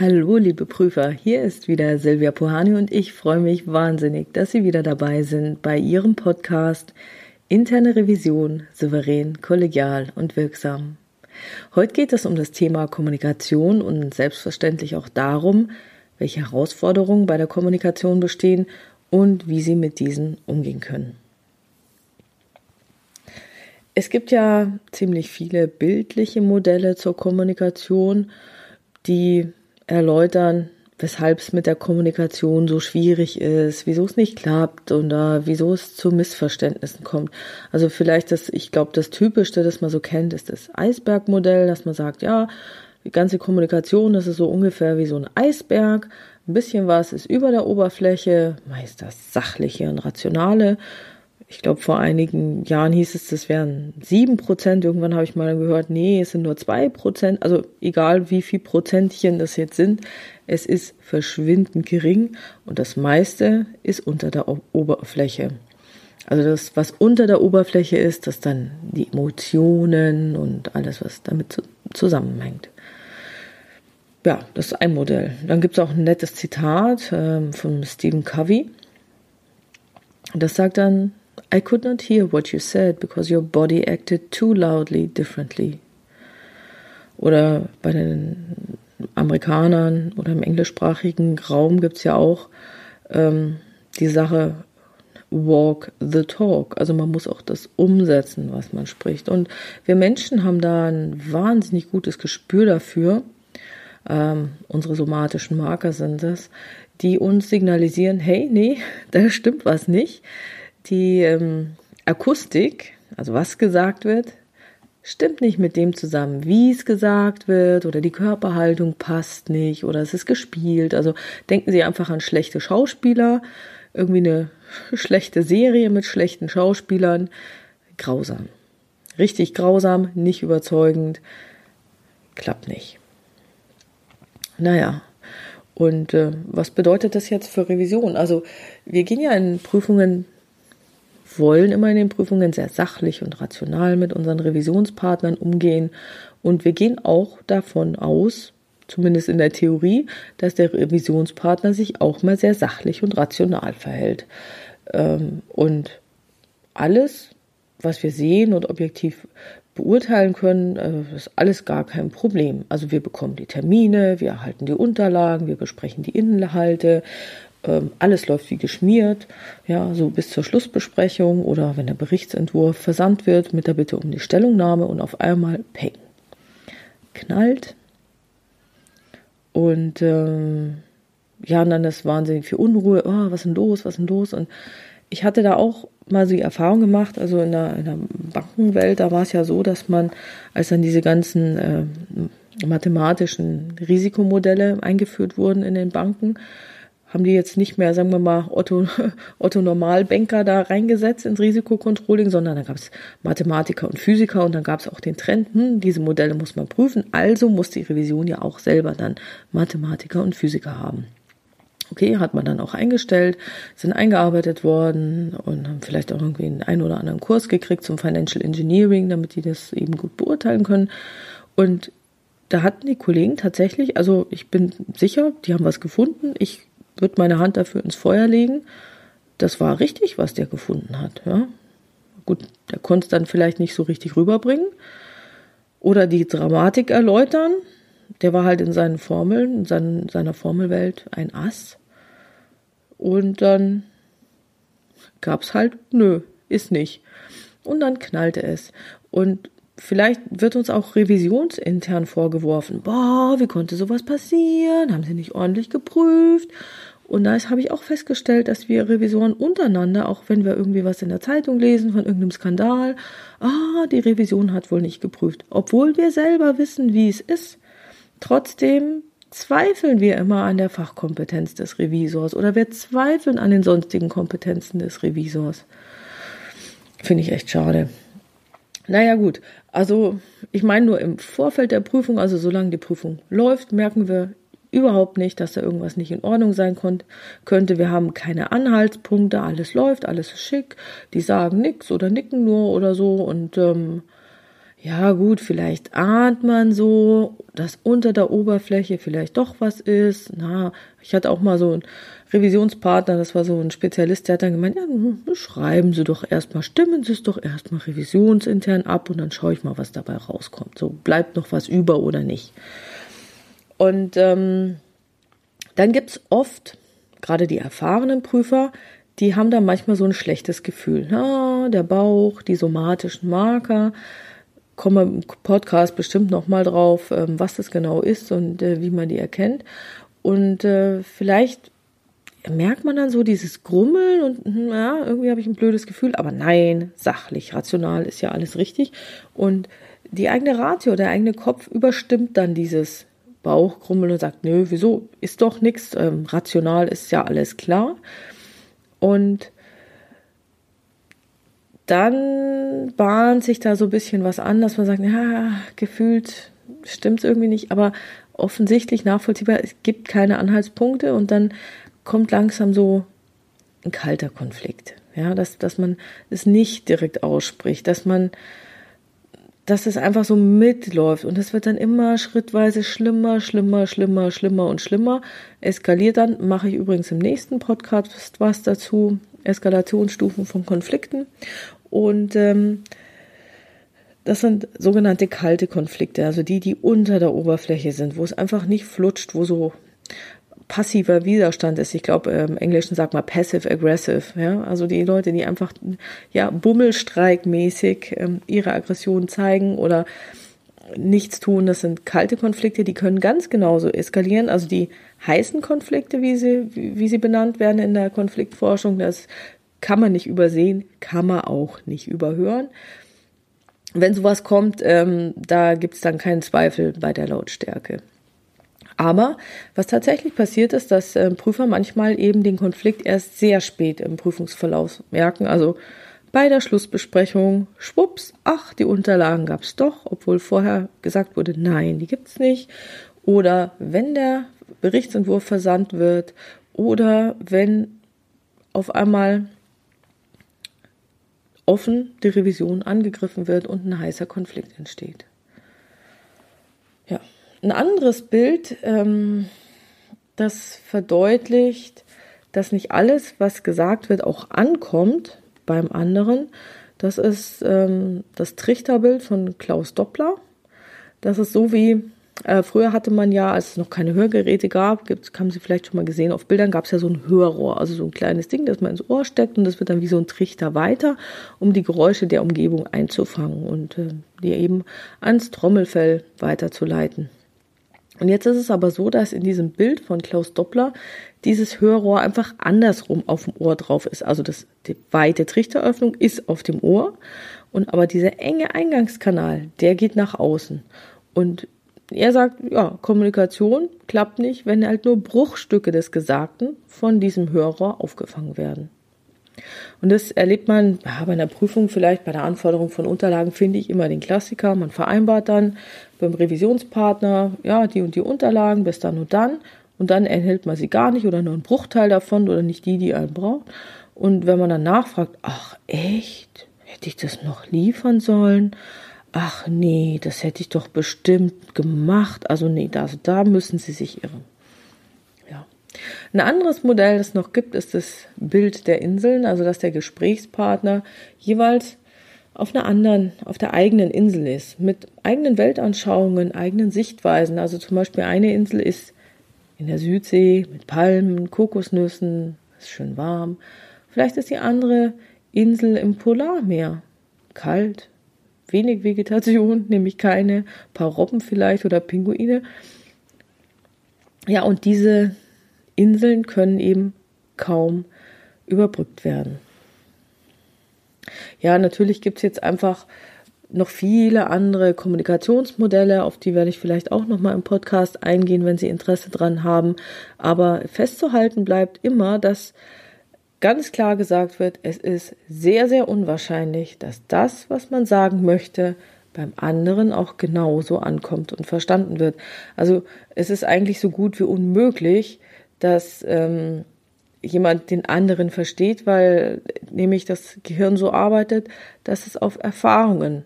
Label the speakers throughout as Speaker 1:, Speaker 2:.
Speaker 1: Hallo, liebe Prüfer, hier ist wieder Silvia Pohani und ich freue mich wahnsinnig, dass Sie wieder dabei sind bei Ihrem Podcast Interne Revision souverän, kollegial und wirksam. Heute geht es um das Thema Kommunikation und selbstverständlich auch darum, welche Herausforderungen bei der Kommunikation bestehen und wie Sie mit diesen umgehen können. Es gibt ja ziemlich viele bildliche Modelle zur Kommunikation, die erläutern, weshalb es mit der Kommunikation so schwierig ist, wieso es nicht klappt oder wieso es zu Missverständnissen kommt. Also vielleicht das, ich glaube, das Typischste, das man so kennt, ist das Eisbergmodell, dass man sagt, ja, die ganze Kommunikation, das ist so ungefähr wie so ein Eisberg. Ein bisschen was ist über der Oberfläche, meist das Sachliche und Rationale ich glaube, vor einigen Jahren hieß es, das wären sieben Prozent. Irgendwann habe ich mal gehört, nee, es sind nur zwei Prozent. Also egal, wie viel Prozentchen das jetzt sind, es ist verschwindend gering und das meiste ist unter der Oberfläche. Also das, was unter der Oberfläche ist, das dann die Emotionen und alles, was damit zusammenhängt. Ja, das ist ein Modell. Dann gibt es auch ein nettes Zitat ähm, von Stephen Covey. Das sagt dann, I could not hear what you said because your body acted too loudly differently. Oder bei den Amerikanern oder im englischsprachigen Raum gibt es ja auch ähm, die Sache walk the talk. Also man muss auch das umsetzen, was man spricht. Und wir Menschen haben da ein wahnsinnig gutes Gespür dafür. Ähm, unsere somatischen Marker sind es, die uns signalisieren, hey, nee, da stimmt was nicht die ähm, Akustik, also was gesagt wird, stimmt nicht mit dem zusammen, wie es gesagt wird oder die Körperhaltung passt nicht oder es ist gespielt. Also denken Sie einfach an schlechte Schauspieler, irgendwie eine schlechte Serie mit schlechten Schauspielern. Grausam. Richtig grausam, nicht überzeugend, klappt nicht. Naja, und äh, was bedeutet das jetzt für Revision? Also wir gehen ja in Prüfungen wollen immer in den Prüfungen sehr sachlich und rational mit unseren Revisionspartnern umgehen. Und wir gehen auch davon aus, zumindest in der Theorie, dass der Revisionspartner sich auch mal sehr sachlich und rational verhält. Ähm, und alles, was wir sehen und objektiv beurteilen können, äh, ist alles gar kein Problem. Also wir bekommen die Termine, wir erhalten die Unterlagen, wir besprechen die Inhalte, ähm, alles läuft wie geschmiert, ja, so bis zur Schlussbesprechung oder wenn der Berichtsentwurf versandt wird mit der Bitte um die Stellungnahme und auf einmal peng, knallt. Und ähm, ja, und dann ist wahnsinnig viel Unruhe, oh, was ist denn los, was ist denn los? Und ich hatte da auch mal so die Erfahrung gemacht, also in der, in der Bankenwelt, da war es ja so, dass man, als dann diese ganzen äh, mathematischen Risikomodelle eingeführt wurden in den Banken, haben die jetzt nicht mehr, sagen wir mal, Otto, Otto Normalbanker da reingesetzt ins Risikokontrolling, sondern da gab es Mathematiker und Physiker und dann gab es auch den Trend, hm, diese Modelle muss man prüfen, also muss die Revision ja auch selber dann Mathematiker und Physiker haben. Okay, hat man dann auch eingestellt, sind eingearbeitet worden und haben vielleicht auch irgendwie einen, einen oder anderen Kurs gekriegt zum Financial Engineering, damit die das eben gut beurteilen können. Und da hatten die Kollegen tatsächlich, also ich bin sicher, die haben was gefunden. Ich würde meine Hand dafür ins Feuer legen. Das war richtig, was der gefunden hat. Ja. Gut, der konnte es dann vielleicht nicht so richtig rüberbringen oder die Dramatik erläutern. Der war halt in seinen Formeln, in seinen, seiner Formelwelt ein Ass. Und dann gab es halt, nö, ist nicht. Und dann knallte es. Und vielleicht wird uns auch revisionsintern vorgeworfen, boah, wie konnte sowas passieren? Haben sie nicht ordentlich geprüft? Und da habe ich auch festgestellt, dass wir Revisoren untereinander, auch wenn wir irgendwie was in der Zeitung lesen von irgendeinem Skandal, ah, die Revision hat wohl nicht geprüft. Obwohl wir selber wissen, wie es ist. Trotzdem zweifeln wir immer an der Fachkompetenz des Revisors oder wir zweifeln an den sonstigen Kompetenzen des Revisors. Finde ich echt schade. Naja gut, also ich meine nur im Vorfeld der Prüfung, also solange die Prüfung läuft, merken wir überhaupt nicht, dass da irgendwas nicht in Ordnung sein könnte. Wir haben keine Anhaltspunkte, alles läuft, alles ist schick. Die sagen nichts oder nicken nur oder so und ähm, ja gut, vielleicht ahnt man so, dass unter der Oberfläche vielleicht doch was ist. Na, ich hatte auch mal so einen Revisionspartner, das war so ein Spezialist, der hat dann gemeint, ja, schreiben Sie doch erstmal, stimmen Sie es doch erstmal revisionsintern ab und dann schaue ich mal, was dabei rauskommt. So bleibt noch was über oder nicht. Und ähm, dann gibt's oft, gerade die erfahrenen Prüfer, die haben da manchmal so ein schlechtes Gefühl. Na, der Bauch, die somatischen Marker, komme im Podcast bestimmt noch mal drauf, ähm, was das genau ist und äh, wie man die erkennt. Und äh, vielleicht merkt man dann so dieses Grummeln und hm, ja, irgendwie habe ich ein blödes Gefühl, aber nein, sachlich, rational ist ja alles richtig. Und die eigene Ratio, der eigene Kopf überstimmt dann dieses Bauchgrummeln und sagt, nö, wieso, ist doch nichts, ähm, rational ist ja alles klar. Und dann bahnt sich da so ein bisschen was an, dass man sagt, ja, gefühlt stimmt es irgendwie nicht, aber offensichtlich nachvollziehbar, es gibt keine Anhaltspunkte und dann kommt langsam so ein kalter Konflikt. Ja, dass, dass man es nicht direkt ausspricht, dass man, dass es einfach so mitläuft und es wird dann immer schrittweise schlimmer, schlimmer, schlimmer, schlimmer und schlimmer. Eskaliert dann, mache ich übrigens im nächsten Podcast was dazu, Eskalationsstufen von Konflikten. Und ähm, das sind sogenannte kalte Konflikte, also die, die unter der Oberfläche sind, wo es einfach nicht flutscht, wo so passiver Widerstand ist. Ich glaube, im Englischen sagt man passive aggressive. Ja? Also die Leute, die einfach ja bummelstreikmäßig ähm, ihre Aggression zeigen oder nichts tun, das sind kalte Konflikte, die können ganz genauso eskalieren. Also die heißen Konflikte, wie sie, wie sie benannt werden in der Konfliktforschung, das kann man nicht übersehen, kann man auch nicht überhören. Wenn sowas kommt, ähm, da gibt's dann keinen Zweifel bei der Lautstärke. Aber was tatsächlich passiert ist, dass äh, Prüfer manchmal eben den Konflikt erst sehr spät im Prüfungsverlauf merken. Also bei der Schlussbesprechung, schwupps, ach, die Unterlagen gab's doch, obwohl vorher gesagt wurde, nein, die gibt's nicht. Oder wenn der Berichtsentwurf versandt wird oder wenn auf einmal offen die Revision angegriffen wird und ein heißer Konflikt entsteht. Ja, ein anderes Bild, ähm, das verdeutlicht, dass nicht alles, was gesagt wird, auch ankommt beim anderen. Das ist ähm, das Trichterbild von Klaus Doppler. Das ist so wie äh, früher hatte man ja, als es noch keine Hörgeräte gab, gibt, haben Sie vielleicht schon mal gesehen, auf Bildern gab es ja so ein Hörrohr, also so ein kleines Ding, das man ins Ohr steckt und das wird dann wie so ein Trichter weiter, um die Geräusche der Umgebung einzufangen und äh, die eben ans Trommelfell weiterzuleiten. Und jetzt ist es aber so, dass in diesem Bild von Klaus Doppler dieses Hörrohr einfach andersrum auf dem Ohr drauf ist. Also das, die weite Trichteröffnung ist auf dem Ohr und aber dieser enge Eingangskanal, der geht nach außen. Und er sagt, ja, Kommunikation klappt nicht, wenn halt nur Bruchstücke des Gesagten von diesem Hörer aufgefangen werden. Und das erlebt man ja, bei einer Prüfung vielleicht, bei der Anforderung von Unterlagen finde ich immer den Klassiker. Man vereinbart dann beim Revisionspartner, ja, die und die Unterlagen bis dann und dann. Und dann erhält man sie gar nicht oder nur einen Bruchteil davon oder nicht die, die einen braucht. Und wenn man dann nachfragt, ach echt, hätte ich das noch liefern sollen? Ach nee, das hätte ich doch bestimmt gemacht. Also nee, da, da müssen Sie sich irren. Ja. Ein anderes Modell, das noch gibt, ist das Bild der Inseln, also dass der Gesprächspartner jeweils auf einer anderen, auf der eigenen Insel ist, mit eigenen Weltanschauungen, eigenen Sichtweisen. Also zum Beispiel eine Insel ist in der Südsee mit Palmen, Kokosnüssen, ist schön warm. Vielleicht ist die andere Insel im Polarmeer, kalt, wenig Vegetation, nämlich keine, paar Robben vielleicht oder Pinguine. Ja, und diese Inseln können eben kaum überbrückt werden. Ja, natürlich gibt es jetzt einfach noch viele andere Kommunikationsmodelle, auf die werde ich vielleicht auch nochmal im Podcast eingehen, wenn Sie Interesse dran haben. Aber festzuhalten bleibt immer, dass ganz klar gesagt wird, es ist sehr, sehr unwahrscheinlich, dass das, was man sagen möchte, beim anderen auch genauso ankommt und verstanden wird. Also es ist eigentlich so gut wie unmöglich, dass ähm, jemand den anderen versteht, weil nämlich das Gehirn so arbeitet, dass es auf Erfahrungen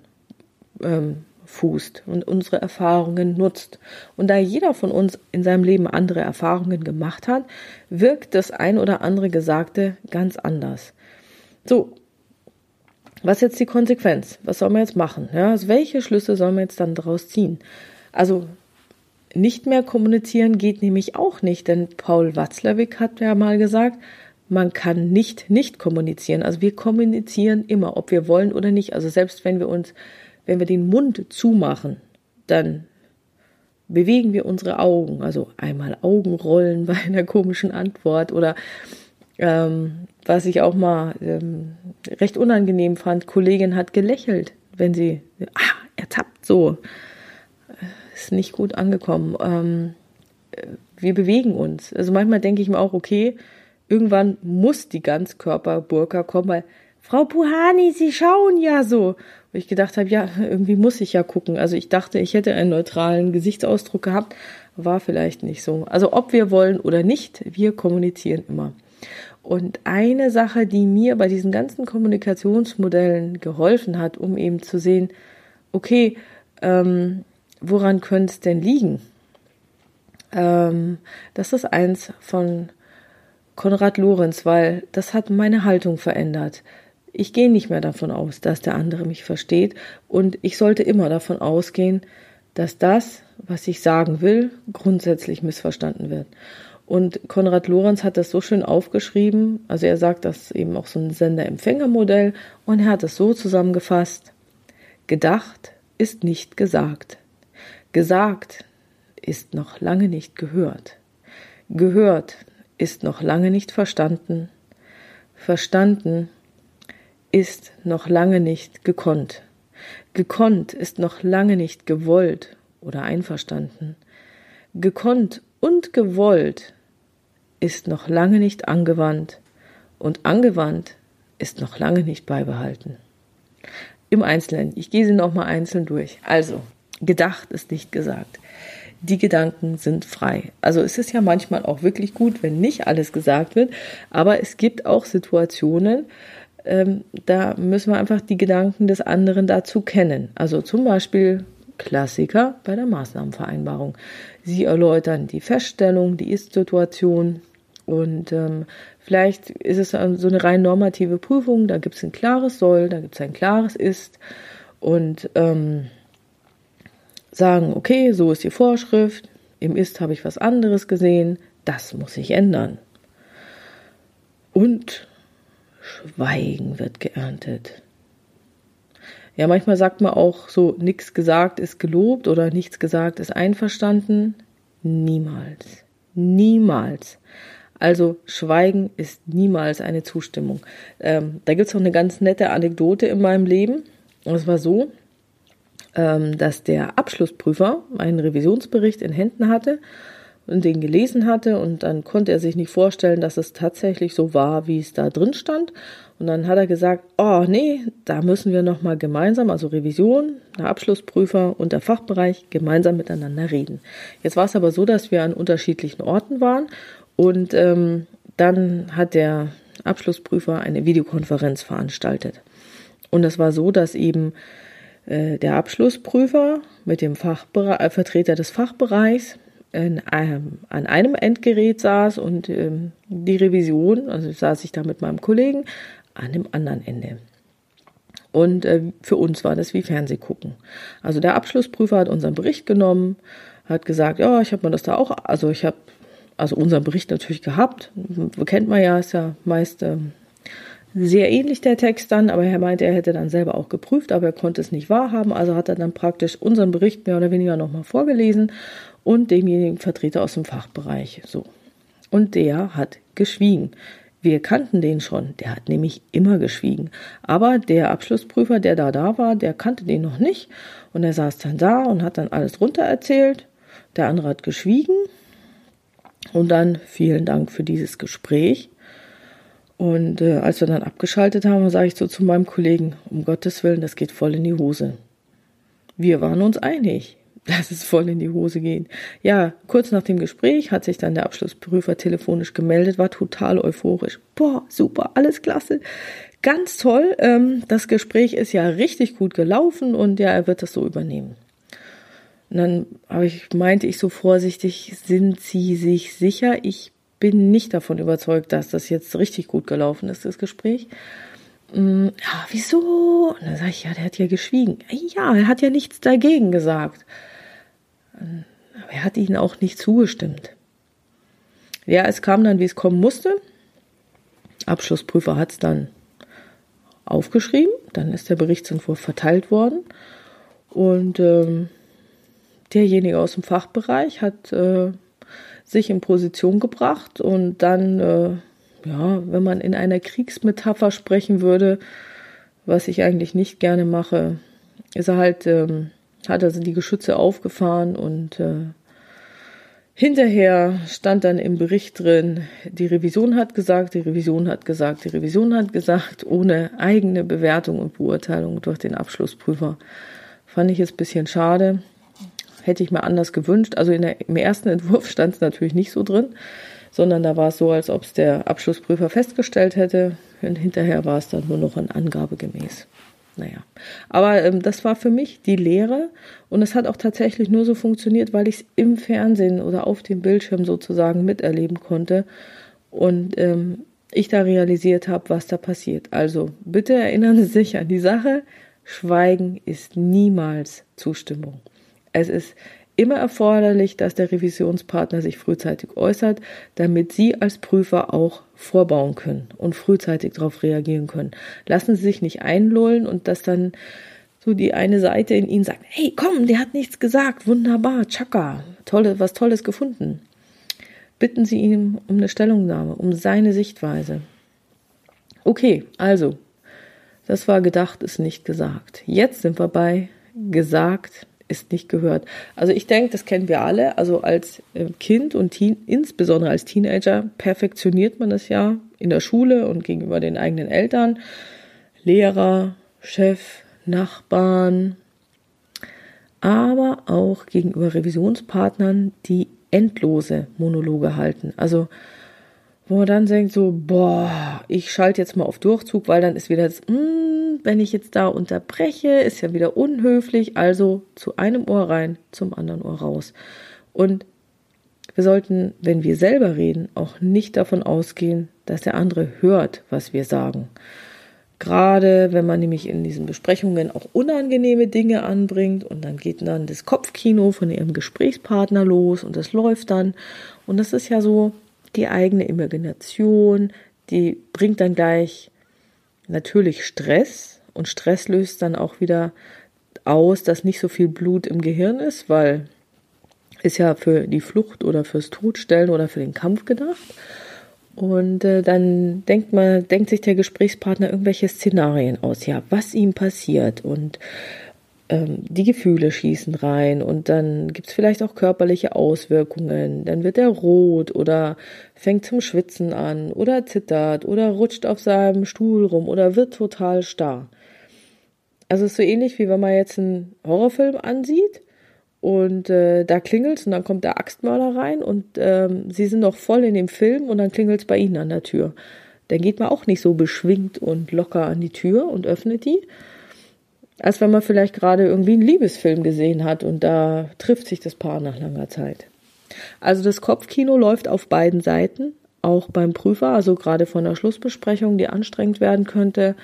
Speaker 1: ähm, fußt und unsere Erfahrungen nutzt. Und da jeder von uns in seinem Leben andere Erfahrungen gemacht hat, wirkt das ein oder andere Gesagte ganz anders. So, was ist jetzt die Konsequenz? Was soll man jetzt machen? Ja, also welche Schlüsse soll man jetzt dann daraus ziehen? Also nicht mehr kommunizieren geht nämlich auch nicht, denn Paul Watzlawick hat ja mal gesagt, man kann nicht nicht kommunizieren. Also wir kommunizieren immer, ob wir wollen oder nicht. Also selbst wenn wir uns, wenn wir den Mund zumachen, dann bewegen wir unsere Augen. Also einmal Augenrollen bei einer komischen Antwort oder ähm, was ich auch mal ähm, recht unangenehm fand, Kollegin hat gelächelt, wenn sie, ah, ertappt so, ist nicht gut angekommen. Ähm, wir bewegen uns. Also manchmal denke ich mir auch, okay, irgendwann muss die Ganzkörperburka kommen, weil Frau Puhani, Sie schauen ja so. Wo ich gedacht habe, ja, irgendwie muss ich ja gucken. Also ich dachte, ich hätte einen neutralen Gesichtsausdruck gehabt, war vielleicht nicht so. Also ob wir wollen oder nicht, wir kommunizieren immer. Und eine Sache, die mir bei diesen ganzen Kommunikationsmodellen geholfen hat, um eben zu sehen, okay, ähm, woran könnte es denn liegen? Ähm, das ist eins von Konrad Lorenz, weil das hat meine Haltung verändert. Ich gehe nicht mehr davon aus, dass der andere mich versteht und ich sollte immer davon ausgehen, dass das, was ich sagen will, grundsätzlich missverstanden wird. Und Konrad Lorenz hat das so schön aufgeschrieben, also er sagt das eben auch so ein Sender-Empfänger-Modell und er hat es so zusammengefasst. Gedacht ist nicht gesagt. Gesagt ist noch lange nicht gehört. Gehört ist noch lange nicht verstanden. Verstanden ist noch lange nicht gekonnt. Gekonnt ist noch lange nicht gewollt oder einverstanden. Gekonnt und gewollt ist noch lange nicht angewandt und angewandt ist noch lange nicht beibehalten. Im Einzelnen. Ich gehe sie nochmal einzeln durch. Also, gedacht ist nicht gesagt. Die Gedanken sind frei. Also es ist ja manchmal auch wirklich gut, wenn nicht alles gesagt wird, aber es gibt auch Situationen, ähm, da müssen wir einfach die Gedanken des anderen dazu kennen. Also zum Beispiel Klassiker bei der Maßnahmenvereinbarung. Sie erläutern die Feststellung, die Ist-Situation und ähm, vielleicht ist es so eine rein normative Prüfung, da gibt es ein klares Soll, da gibt es ein klares Ist und ähm, sagen, okay, so ist die Vorschrift, im Ist habe ich was anderes gesehen, das muss ich ändern. Und Schweigen wird geerntet. Ja, manchmal sagt man auch so, nichts gesagt ist gelobt oder nichts gesagt ist einverstanden. Niemals. Niemals. Also Schweigen ist niemals eine Zustimmung. Ähm, da gibt es noch eine ganz nette Anekdote in meinem Leben. Und es war so, ähm, dass der Abschlussprüfer einen Revisionsbericht in Händen hatte und den gelesen hatte und dann konnte er sich nicht vorstellen, dass es tatsächlich so war, wie es da drin stand. Und dann hat er gesagt, oh nee, da müssen wir nochmal gemeinsam, also Revision, der Abschlussprüfer und der Fachbereich gemeinsam miteinander reden. Jetzt war es aber so, dass wir an unterschiedlichen Orten waren und ähm, dann hat der Abschlussprüfer eine Videokonferenz veranstaltet. Und es war so, dass eben äh, der Abschlussprüfer mit dem Fachbere äh, Vertreter des Fachbereichs in einem, an einem Endgerät saß und ähm, die Revision, also saß ich da mit meinem Kollegen, an dem anderen Ende. Und äh, für uns war das wie Fernsehgucken. Also der Abschlussprüfer hat unseren Bericht genommen, hat gesagt, ja, ich habe mir das da auch, also ich habe also unseren Bericht natürlich gehabt. Kennt man ja, ist ja meist ähm, sehr ähnlich der Text dann, aber er meinte, er hätte dann selber auch geprüft, aber er konnte es nicht wahrhaben. Also hat er dann praktisch unseren Bericht mehr oder weniger nochmal vorgelesen und demjenigen Vertreter aus dem Fachbereich. So. Und der hat geschwiegen. Wir kannten den schon, der hat nämlich immer geschwiegen. Aber der Abschlussprüfer, der da da war, der kannte den noch nicht. Und er saß dann da und hat dann alles runter erzählt. Der andere hat geschwiegen. Und dann vielen Dank für dieses Gespräch. Und äh, als wir dann abgeschaltet haben, sage ich so zu meinem Kollegen, um Gottes Willen, das geht voll in die Hose. Wir waren uns einig dass es voll in die Hose geht. Ja, kurz nach dem Gespräch hat sich dann der Abschlussprüfer telefonisch gemeldet, war total euphorisch. Boah, super, alles klasse. ganz toll, ähm, das Gespräch ist ja richtig gut gelaufen und ja, er wird das so übernehmen. Und dann habe ich, meinte ich so vorsichtig, sind Sie sich sicher? Ich bin nicht davon überzeugt, dass das jetzt richtig gut gelaufen ist, das Gespräch. Mm, ja, wieso? Und dann sage ich, ja, der hat ja geschwiegen. Ja, er hat ja nichts dagegen gesagt. Aber er hat ihnen auch nicht zugestimmt. Ja, es kam dann, wie es kommen musste. Abschlussprüfer hat es dann aufgeschrieben. Dann ist der Berichtsentwurf verteilt worden. Und ähm, derjenige aus dem Fachbereich hat äh, sich in Position gebracht und dann, äh, ja, wenn man in einer Kriegsmetapher sprechen würde, was ich eigentlich nicht gerne mache, ist er halt, ähm, hat also die Geschütze aufgefahren und äh, Hinterher stand dann im Bericht drin, die Revision hat gesagt, die Revision hat gesagt, die Revision hat gesagt, ohne eigene Bewertung und Beurteilung durch den Abschlussprüfer. Fand ich es ein bisschen schade. Hätte ich mir anders gewünscht. Also der, im ersten Entwurf stand es natürlich nicht so drin, sondern da war es so, als ob es der Abschlussprüfer festgestellt hätte. Und hinterher war es dann nur noch an Angabe gemäß. Naja, aber ähm, das war für mich die Lehre und es hat auch tatsächlich nur so funktioniert, weil ich es im Fernsehen oder auf dem Bildschirm sozusagen miterleben konnte und ähm, ich da realisiert habe, was da passiert. Also bitte erinnern Sie sich an die Sache, Schweigen ist niemals Zustimmung. Es ist immer erforderlich, dass der Revisionspartner sich frühzeitig äußert, damit Sie als Prüfer auch vorbauen können und frühzeitig darauf reagieren können. Lassen Sie sich nicht einlullen und dass dann so die eine Seite in Ihnen sagt, hey, komm, der hat nichts gesagt, wunderbar, tschakka, tolle, was Tolles gefunden. Bitten Sie ihn um eine Stellungnahme, um seine Sichtweise. Okay, also, das war gedacht, ist nicht gesagt. Jetzt sind wir bei gesagt, ist nicht gehört. Also ich denke, das kennen wir alle. Also als äh, Kind und Teen, insbesondere als Teenager perfektioniert man das ja in der Schule und gegenüber den eigenen Eltern, Lehrer, Chef, Nachbarn, aber auch gegenüber Revisionspartnern, die endlose Monologe halten. Also wo man dann denkt so, boah, ich schalte jetzt mal auf Durchzug, weil dann ist wieder das, mm, wenn ich jetzt da unterbreche, ist ja wieder unhöflich. Also zu einem Ohr rein, zum anderen Ohr raus. Und wir sollten, wenn wir selber reden, auch nicht davon ausgehen, dass der andere hört, was wir sagen. Gerade wenn man nämlich in diesen Besprechungen auch unangenehme Dinge anbringt und dann geht dann das Kopfkino von ihrem Gesprächspartner los und das läuft dann. Und das ist ja so, die eigene Imagination, die bringt dann gleich natürlich Stress und Stress löst dann auch wieder aus, dass nicht so viel Blut im Gehirn ist, weil ist ja für die Flucht oder fürs Todstellen oder für den Kampf gedacht. Und äh, dann denkt man, denkt sich der Gesprächspartner irgendwelche Szenarien aus, ja, was ihm passiert und ähm, die Gefühle schießen rein und dann gibt es vielleicht auch körperliche Auswirkungen. Dann wird er rot oder fängt zum Schwitzen an oder zittert oder rutscht auf seinem Stuhl rum oder wird total starr. Also es ist so ähnlich wie wenn man jetzt einen Horrorfilm ansieht und äh, da klingelt und dann kommt der Axtmörder rein und ähm, sie sind noch voll in dem Film und dann klingelt es bei ihnen an der Tür. Dann geht man auch nicht so beschwingt und locker an die Tür und öffnet die, als wenn man vielleicht gerade irgendwie einen Liebesfilm gesehen hat und da trifft sich das Paar nach langer Zeit. Also das Kopfkino läuft auf beiden Seiten, auch beim Prüfer, also gerade von der Schlussbesprechung, die anstrengend werden könnte.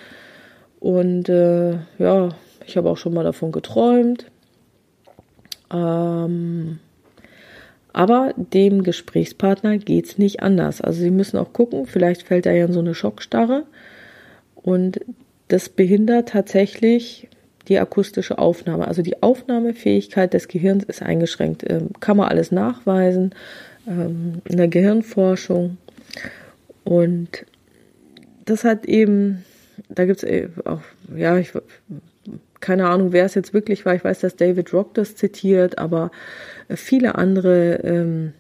Speaker 1: Und äh, ja, ich habe auch schon mal davon geträumt. Ähm, aber dem Gesprächspartner geht es nicht anders. Also Sie müssen auch gucken, vielleicht fällt er ja in so eine Schockstarre. Und das behindert tatsächlich die akustische Aufnahme. Also die Aufnahmefähigkeit des Gehirns ist eingeschränkt. Ähm, kann man alles nachweisen ähm, in der Gehirnforschung. Und das hat eben, da gibt es äh, auch, ja, ich, keine Ahnung, wer es jetzt wirklich war. Ich weiß, dass David Rock das zitiert, aber viele andere ähm,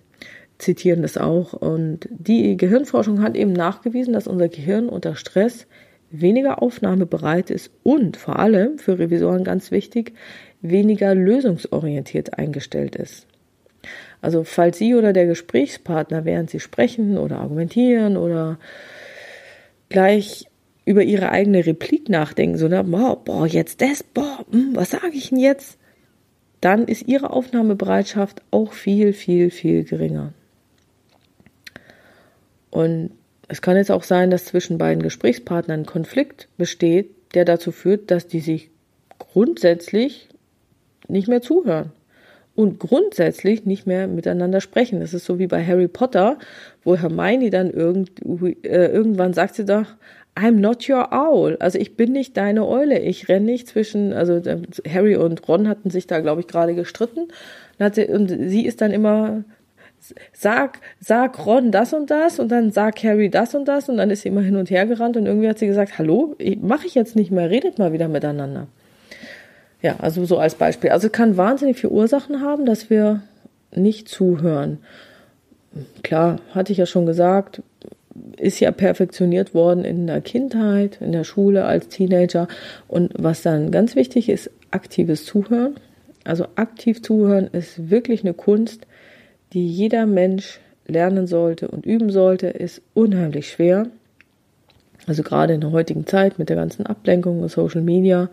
Speaker 1: zitieren das auch. Und die Gehirnforschung hat eben nachgewiesen, dass unser Gehirn unter Stress weniger aufnahmebereit ist und vor allem für Revisoren ganz wichtig, weniger lösungsorientiert eingestellt ist. Also falls Sie oder der Gesprächspartner, während Sie sprechen oder argumentieren oder gleich über ihre eigene Replik nachdenken, so, ne, boah, boah jetzt das, boah, hm, was sage ich denn jetzt? Dann ist ihre Aufnahmebereitschaft auch viel, viel, viel geringer. Und es kann jetzt auch sein, dass zwischen beiden Gesprächspartnern ein Konflikt besteht, der dazu führt, dass die sich grundsätzlich nicht mehr zuhören und grundsätzlich nicht mehr miteinander sprechen. Das ist so wie bei Harry Potter, wo Hermione dann irgend, äh, irgendwann sagt sie doch, I'm not your owl. Also ich bin nicht deine Eule. Ich renne nicht zwischen, also äh, Harry und Ron hatten sich da, glaube ich, gerade gestritten. Und, sie, und sie ist dann immer, sag, sag Ron das und das und dann sag Harry das und das und dann ist sie immer hin und her gerannt und irgendwie hat sie gesagt, hallo, mache ich jetzt nicht mehr, redet mal wieder miteinander. Ja, also so als Beispiel. Also kann wahnsinnig viele Ursachen haben, dass wir nicht zuhören. Klar, hatte ich ja schon gesagt, ist ja perfektioniert worden in der Kindheit, in der Schule, als Teenager. Und was dann ganz wichtig ist, aktives Zuhören. Also aktiv zuhören ist wirklich eine Kunst, die jeder Mensch lernen sollte und üben sollte, ist unheimlich schwer. Also gerade in der heutigen Zeit mit der ganzen Ablenkung und Social Media.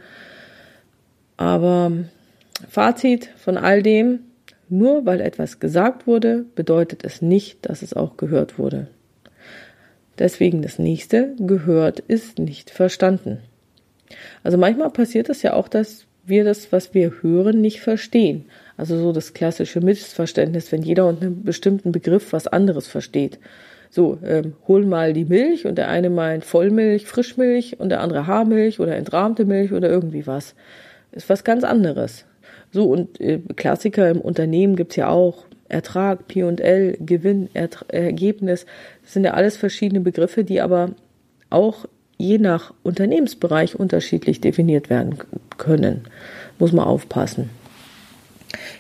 Speaker 1: Aber Fazit von all dem, nur weil etwas gesagt wurde, bedeutet es nicht, dass es auch gehört wurde. Deswegen das nächste, gehört ist nicht verstanden. Also manchmal passiert es ja auch, dass wir das, was wir hören, nicht verstehen. Also so das klassische Missverständnis, wenn jeder unter einem bestimmten Begriff was anderes versteht. So, ähm, hol mal die Milch und der eine meint Vollmilch, Frischmilch und der andere Haarmilch oder entrahmte Milch oder irgendwie was. Ist was ganz anderes. So, und äh, Klassiker im Unternehmen gibt's ja auch. Ertrag, P&L, Gewinn, Ertra Ergebnis. Das sind ja alles verschiedene Begriffe, die aber auch je nach Unternehmensbereich unterschiedlich definiert werden können. Muss man aufpassen.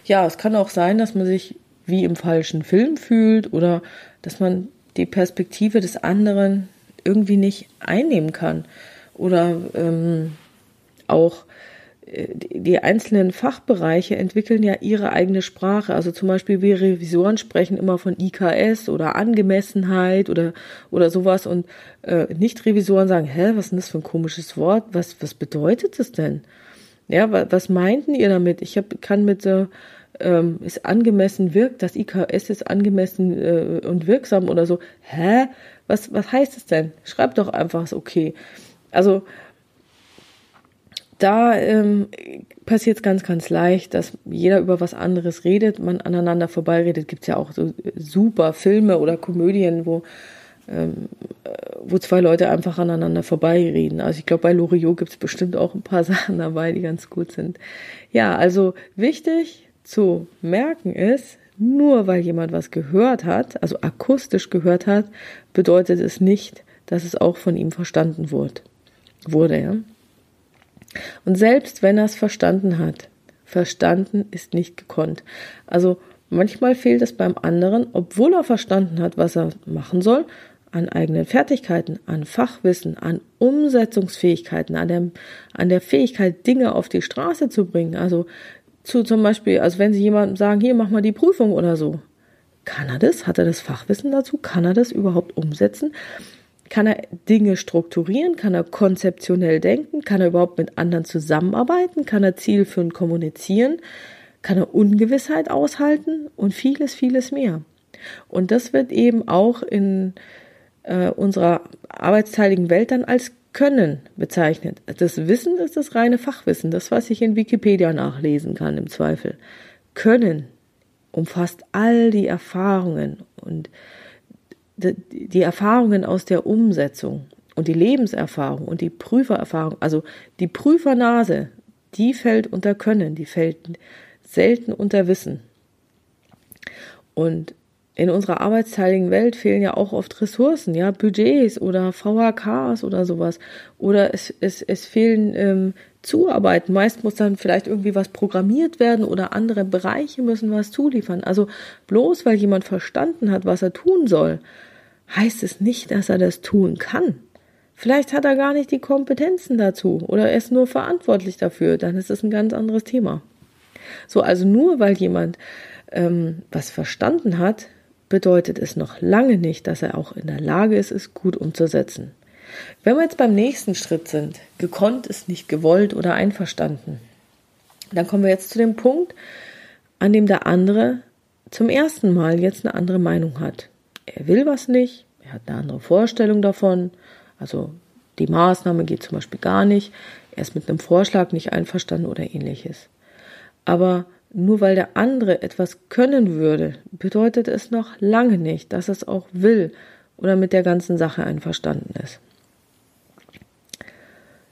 Speaker 1: Ja, es kann auch sein, dass man sich wie im falschen Film fühlt oder dass man die Perspektive des anderen irgendwie nicht einnehmen kann oder ähm, auch die einzelnen Fachbereiche entwickeln ja ihre eigene Sprache. Also zum Beispiel wir Revisoren sprechen immer von IKS oder Angemessenheit oder oder sowas und äh, Nicht-Revisoren sagen, hä, was ist denn das für ein komisches Wort? Was was bedeutet das denn? Ja, was, meinten ihr damit? Ich hab, kann mit so ähm, ist angemessen wirkt, das IKS ist angemessen äh, und wirksam oder so. Hä? Was was heißt es denn? Schreibt doch einfach okay. Also da ähm, passiert es ganz, ganz leicht, dass jeder über was anderes redet, man aneinander vorbeiredet. Gibt es ja auch so super Filme oder Komödien, wo, ähm, äh, wo zwei Leute einfach aneinander vorbeireden. Also ich glaube, bei Loriot gibt es bestimmt auch ein paar Sachen dabei, die ganz gut sind. Ja, also wichtig zu merken ist, nur weil jemand was gehört hat, also akustisch gehört hat, bedeutet es nicht, dass es auch von ihm verstanden wurde. wurde ja? Und selbst wenn er es verstanden hat, verstanden ist nicht gekonnt. Also manchmal fehlt es beim anderen, obwohl er verstanden hat, was er machen soll, an eigenen Fertigkeiten, an Fachwissen, an Umsetzungsfähigkeiten, an der, an der Fähigkeit, Dinge auf die Straße zu bringen. Also zu zum Beispiel, also wenn Sie jemandem sagen, hier mach mal die Prüfung oder so. Kann er das? Hat er das Fachwissen dazu? Kann er das überhaupt umsetzen? Kann er Dinge strukturieren? Kann er konzeptionell denken? Kann er überhaupt mit anderen zusammenarbeiten? Kann er zielführend kommunizieren? Kann er Ungewissheit aushalten? Und vieles, vieles mehr. Und das wird eben auch in äh, unserer arbeitsteiligen Welt dann als Können bezeichnet. Das Wissen ist das reine Fachwissen, das, was ich in Wikipedia nachlesen kann im Zweifel. Können umfasst all die Erfahrungen und die Erfahrungen aus der Umsetzung und die Lebenserfahrung und die Prüfererfahrung, also die Prüfernase, die fällt unter Können, die fällt selten unter Wissen. Und in unserer arbeitsteiligen Welt fehlen ja auch oft Ressourcen, ja, Budgets oder VHKs oder sowas. Oder es, es, es fehlen ähm, Zuarbeiten. Meist muss dann vielleicht irgendwie was programmiert werden oder andere Bereiche müssen was zuliefern. Also bloß weil jemand verstanden hat, was er tun soll, heißt es nicht, dass er das tun kann. Vielleicht hat er gar nicht die Kompetenzen dazu oder er ist nur verantwortlich dafür, dann ist es ein ganz anderes Thema. So, also nur weil jemand ähm, was verstanden hat, bedeutet es noch lange nicht, dass er auch in der Lage ist, es gut umzusetzen. Wenn wir jetzt beim nächsten Schritt sind, gekonnt ist nicht gewollt oder einverstanden, dann kommen wir jetzt zu dem Punkt, an dem der andere zum ersten Mal jetzt eine andere Meinung hat. Er will was nicht, er hat eine andere Vorstellung davon, also die Maßnahme geht zum Beispiel gar nicht, er ist mit einem Vorschlag nicht einverstanden oder ähnliches. Aber nur weil der andere etwas können würde, bedeutet es noch lange nicht, dass es auch will oder mit der ganzen Sache einverstanden ist.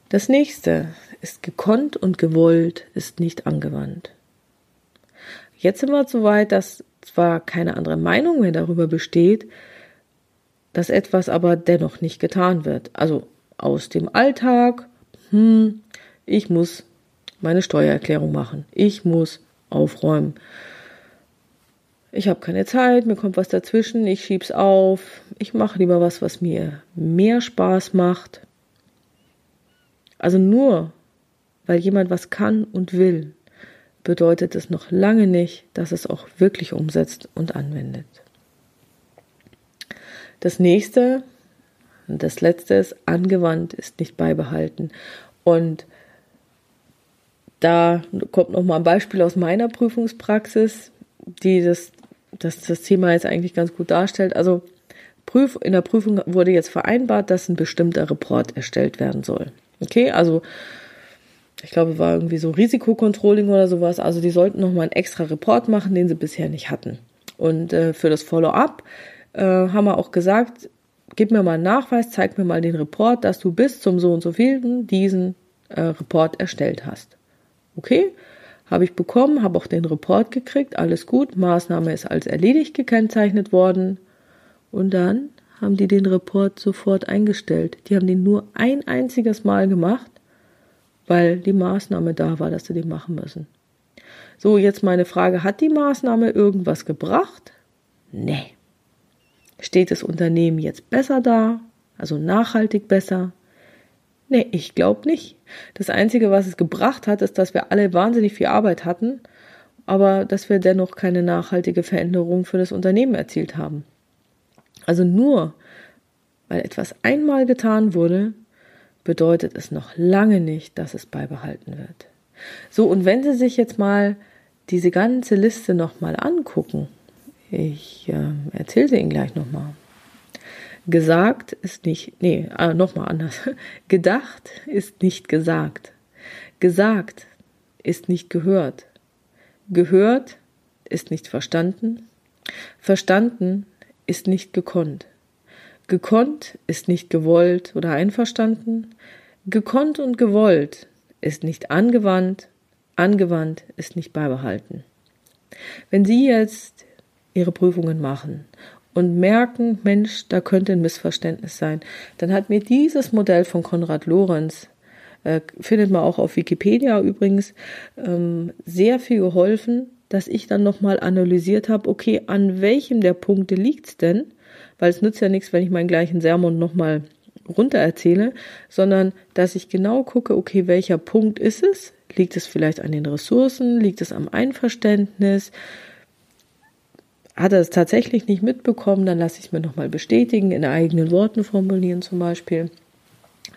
Speaker 1: Das nächste ist gekonnt und gewollt, ist nicht angewandt. Jetzt sind wir so weit, dass zwar keine andere Meinung mehr darüber besteht, dass etwas aber dennoch nicht getan wird. Also aus dem Alltag, hm, ich muss meine Steuererklärung machen, ich muss aufräumen. Ich habe keine Zeit, mir kommt was dazwischen, ich schieb's auf, ich mache lieber was, was mir mehr Spaß macht. Also nur weil jemand was kann und will, bedeutet es noch lange nicht, dass es auch wirklich umsetzt und anwendet. Das nächste das letzte ist, angewandt ist nicht beibehalten. Und da kommt noch mal ein Beispiel aus meiner Prüfungspraxis, die das, das, das Thema jetzt eigentlich ganz gut darstellt. Also Prüf, in der Prüfung wurde jetzt vereinbart, dass ein bestimmter Report erstellt werden soll. Okay, also ich glaube, war irgendwie so Risikokontrolling oder sowas. Also die sollten noch mal einen extra Report machen, den sie bisher nicht hatten. Und äh, für das Follow-up äh, haben wir auch gesagt, gib mir mal einen Nachweis, zeig mir mal den Report, dass du bis zum so und so vielen diesen äh, Report erstellt hast. Okay, habe ich bekommen, habe auch den Report gekriegt, alles gut, Maßnahme ist als erledigt gekennzeichnet worden. Und dann haben die den Report sofort eingestellt. Die haben den nur ein einziges Mal gemacht, weil die Maßnahme da war, dass sie den machen müssen. So, jetzt meine Frage, hat die Maßnahme irgendwas gebracht? Nee. Steht das Unternehmen jetzt besser da? Also nachhaltig besser? Nee, ich glaube nicht. Das Einzige, was es gebracht hat, ist, dass wir alle wahnsinnig viel Arbeit hatten, aber dass wir dennoch keine nachhaltige Veränderung für das Unternehmen erzielt haben. Also nur weil etwas einmal getan wurde, bedeutet es noch lange nicht, dass es beibehalten wird. So, und wenn Sie sich jetzt mal diese ganze Liste nochmal angucken, ich äh, erzähle sie Ihnen gleich nochmal. Gesagt ist nicht, nee, äh, nochmal anders. Gedacht ist nicht gesagt. Gesagt ist nicht gehört. Gehört ist nicht verstanden. Verstanden ist nicht gekonnt. Gekonnt ist nicht gewollt oder einverstanden. Gekonnt und gewollt ist nicht angewandt. Angewandt ist nicht beibehalten. Wenn Sie jetzt ihre Prüfungen machen und merken, Mensch, da könnte ein Missverständnis sein, dann hat mir dieses Modell von Konrad Lorenz, äh, findet man auch auf Wikipedia übrigens, ähm, sehr viel geholfen, dass ich dann nochmal analysiert habe, okay, an welchem der Punkte liegt's denn? Weil es nützt ja nichts, wenn ich meinen gleichen Sermon nochmal runter erzähle, sondern dass ich genau gucke, okay, welcher Punkt ist es? Liegt es vielleicht an den Ressourcen? Liegt es am Einverständnis? Hat er es tatsächlich nicht mitbekommen, dann lasse ich es mir nochmal bestätigen, in eigenen Worten formulieren zum Beispiel.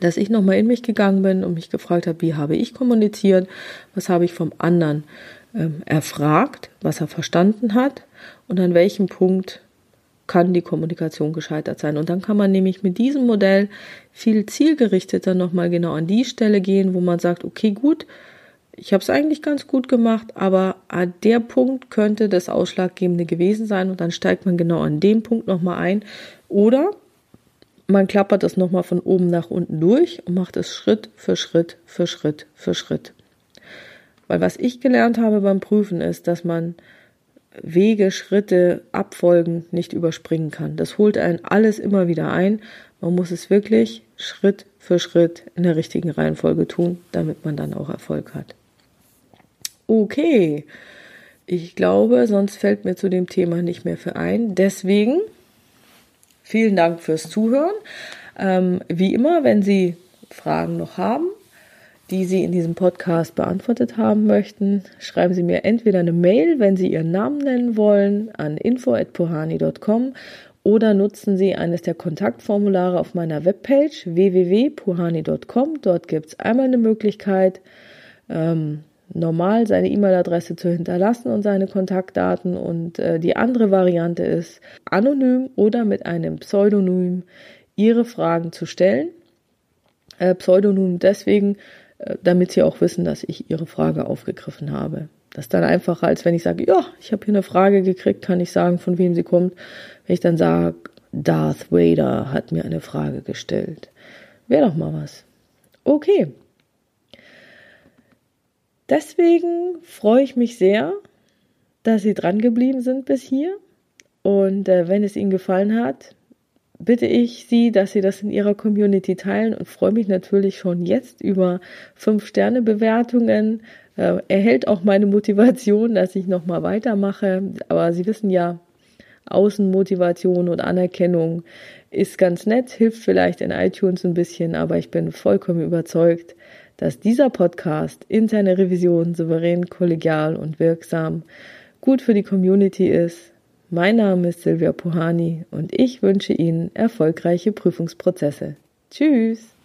Speaker 1: Dass ich nochmal in mich gegangen bin und mich gefragt habe, wie habe ich kommuniziert, was habe ich vom anderen ähm, erfragt, was er verstanden hat und an welchem Punkt kann die Kommunikation gescheitert sein. Und dann kann man nämlich mit diesem Modell viel zielgerichteter nochmal genau an die Stelle gehen, wo man sagt, okay, gut, ich habe es eigentlich ganz gut gemacht, aber an der Punkt könnte das Ausschlaggebende gewesen sein und dann steigt man genau an dem Punkt nochmal ein. Oder man klappert das nochmal von oben nach unten durch und macht es Schritt für Schritt für Schritt für Schritt. Weil was ich gelernt habe beim Prüfen ist, dass man Wege, Schritte, Abfolgen nicht überspringen kann. Das holt einen alles immer wieder ein. Man muss es wirklich Schritt für Schritt in der richtigen Reihenfolge tun, damit man dann auch Erfolg hat. Okay, ich glaube, sonst fällt mir zu dem Thema nicht mehr für ein. Deswegen vielen Dank fürs Zuhören. Ähm, wie immer, wenn Sie Fragen noch haben, die Sie in diesem Podcast beantwortet haben möchten, schreiben Sie mir entweder eine Mail, wenn Sie Ihren Namen nennen wollen, an info.pohani.com oder nutzen Sie eines der Kontaktformulare auf meiner Webpage www.puhani.com. Dort gibt es einmal eine Möglichkeit, ähm, normal seine E-Mail-Adresse zu hinterlassen und seine Kontaktdaten. Und äh, die andere Variante ist, anonym oder mit einem Pseudonym Ihre Fragen zu stellen. Äh, Pseudonym deswegen, äh, damit Sie auch wissen, dass ich Ihre Frage aufgegriffen habe. Das ist dann einfacher, als wenn ich sage, ja, ich habe hier eine Frage gekriegt, kann ich sagen, von wem sie kommt. Wenn ich dann sage, Darth Vader hat mir eine Frage gestellt. Wäre doch mal was. Okay. Deswegen freue ich mich sehr, dass Sie dran geblieben sind bis hier. Und äh, wenn es Ihnen gefallen hat, bitte ich Sie, dass Sie das in Ihrer Community teilen und freue mich natürlich schon jetzt über 5-Sterne-Bewertungen. Äh, erhält auch meine Motivation, dass ich nochmal weitermache. Aber Sie wissen ja, Außenmotivation und Anerkennung ist ganz nett, hilft vielleicht in iTunes ein bisschen, aber ich bin vollkommen überzeugt, dass dieser Podcast interne Revision souverän, kollegial und wirksam gut für die Community ist. Mein Name ist Silvia Puhani und ich wünsche Ihnen erfolgreiche Prüfungsprozesse. Tschüss!